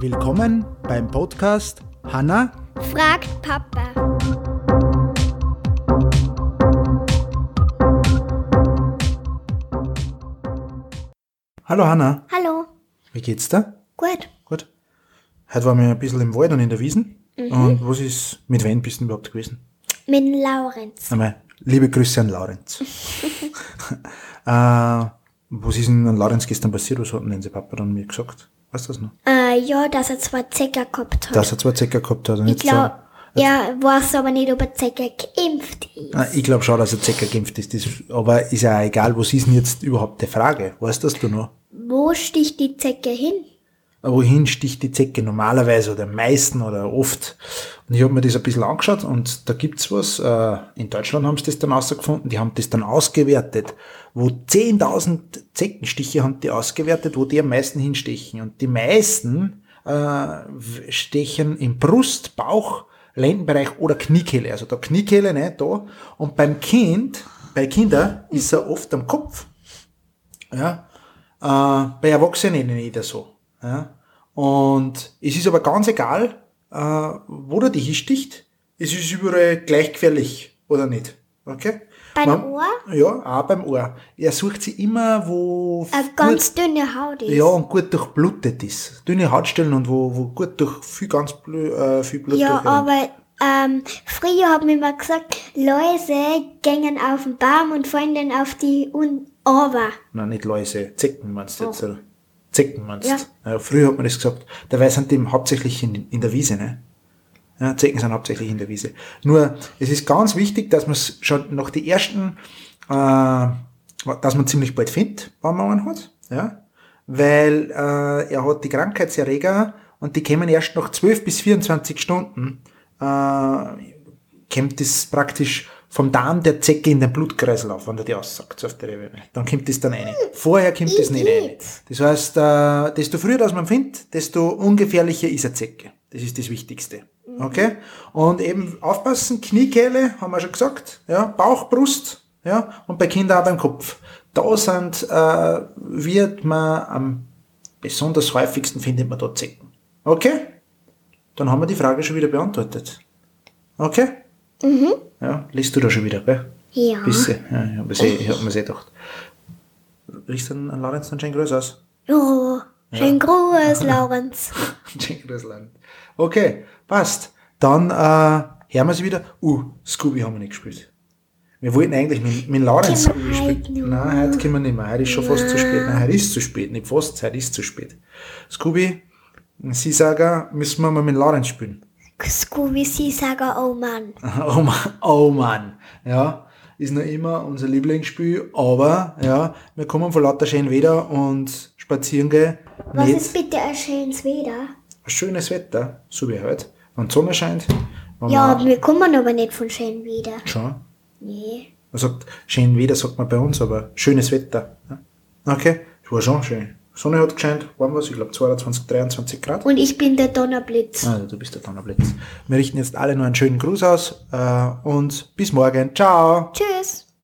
Willkommen beim Podcast Hanna Fragt Papa. Hallo Hanna, Hallo. wie geht's dir? Gut. Gut. Heute waren wir ein bisschen im Wald und in der Wiesen. Und was ist, mit wem bist du überhaupt gewesen? Mit Laurenz. Einmal liebe Grüße an Laurenz. äh, was ist denn an Laurenz gestern passiert? Was hat denn sein Papa dann mir gesagt? Weißt du das noch? Äh, ja, dass er zwei Zecker gehabt hat. Dass er zwei Zecker gehabt hat und ich glaube, er weiß aber nicht, ob er Zecker geimpft ist. Ah, Ich glaube schon, dass er Zecker geimpft ist. Das, aber ist ja egal, was ist denn jetzt überhaupt die Frage? Weißt das du noch? Wo sticht die Zecke hin? Wohin sticht die Zecke normalerweise oder am meisten oder oft. Und ich habe mir das ein bisschen angeschaut und da gibt's was. Äh, in Deutschland haben sie das dann rausgefunden, die haben das dann ausgewertet, wo 10.000 Zeckenstiche haben die ausgewertet, wo die am meisten hinstechen. Und die meisten äh, stechen im Brust, Bauch, Lendenbereich oder Kniekehle. Also da Kniekehle, ne, da. Und beim Kind, bei Kindern ist er oft am Kopf. Ja. Äh, bei Erwachsenen nicht so. Ja? Und es ist aber ganz egal, äh, wo der dich hinsticht. Es ist überall gleich gefährlich, oder nicht? Okay? Beim Man- Ohr? Ja, auch beim Ohr. Er sucht sich immer, wo Eine ganz dünne Haut ist. ja, und gut durchblutet ist. Dünne Hautstellen und wo, wo gut durch viel ganz Blu, äh, viel Blut Ja, aber ähm, früher haben wir immer gesagt, Läuse gängen auf den Baum und fallen dann auf die Un. Nein, nicht Läuse, Zecken meinst du jetzt, oder? Zecken meinst Ja. Ja, früher hat man das gesagt. Dabei sind die hauptsächlich in, in der Wiese, ne? Ja, Zecken sind hauptsächlich in der Wiese. Nur, es ist ganz wichtig, dass man es schon nach die ersten, äh, dass man ziemlich bald findet, wenn man einen hat, ja? Weil äh, er hat die Krankheitserreger und die kommen erst nach 12 bis 24 Stunden, äh, kommt das praktisch vom Darm der Zecke in den Blutkreislauf, wenn der die aussagt, so auf der Ebene. Dann kommt das dann rein. Vorher kommt das nicht rein. Das heißt, äh, desto früher das man findet, desto ungefährlicher ist eine Zecke. Das ist das Wichtigste. Okay? Und eben aufpassen, Kniekehle, haben wir schon gesagt, ja, Bauch, Brust, ja, und bei Kindern auch beim Kopf. Da sind, äh, wird man am besonders häufigsten findet man da Zecken. Okay? Dann haben wir die Frage schon wieder beantwortet. Okay? Mhm. Ja, liest du da schon wieder, gell? Ja. Bisschen. Ja, ich habe mir eh, hab gedacht. Riecht dann ein Lorenz dann schön groß aus? Oh, schön Gruß, Laurenz. schön groß Land. Okay, passt. Dann äh, hören wir sie wieder. Uh, Scooby haben wir nicht gespielt. Wir wollten eigentlich mit, mit Lorenz wir Scooby spielen. Nein, heute können wir nicht mehr. Heute ist schon fast zu spät. Nein, heute ist zu spät. Nicht fast, heute ist zu spät. Scooby, Sie sagen, müssen wir mal mit Lorenz spielen. Scooby, sie sagen, oh Mann. Oh Mann, oh Mann. Ja, ist noch immer unser Lieblingsspiel, aber ja, wir kommen von lauter schön Wetter und spazieren gehen. Was ist bitte ein schönes Wetter? schönes Wetter, so wie heute. Wenn die Sonne scheint, Ja, man wir kommen aber nicht von schönem Wetter. schon. Nee. Man sagt, schön Wetter sagt man bei uns, aber schönes Wetter. Okay, es war schon schön. Sonne hat gescheint, warm was, ich glaube 22, 23 Grad. Und ich bin der Donnerblitz. Also du bist der Donnerblitz. Wir richten jetzt alle nur einen schönen Gruß aus äh, und bis morgen. Ciao! Tschüss.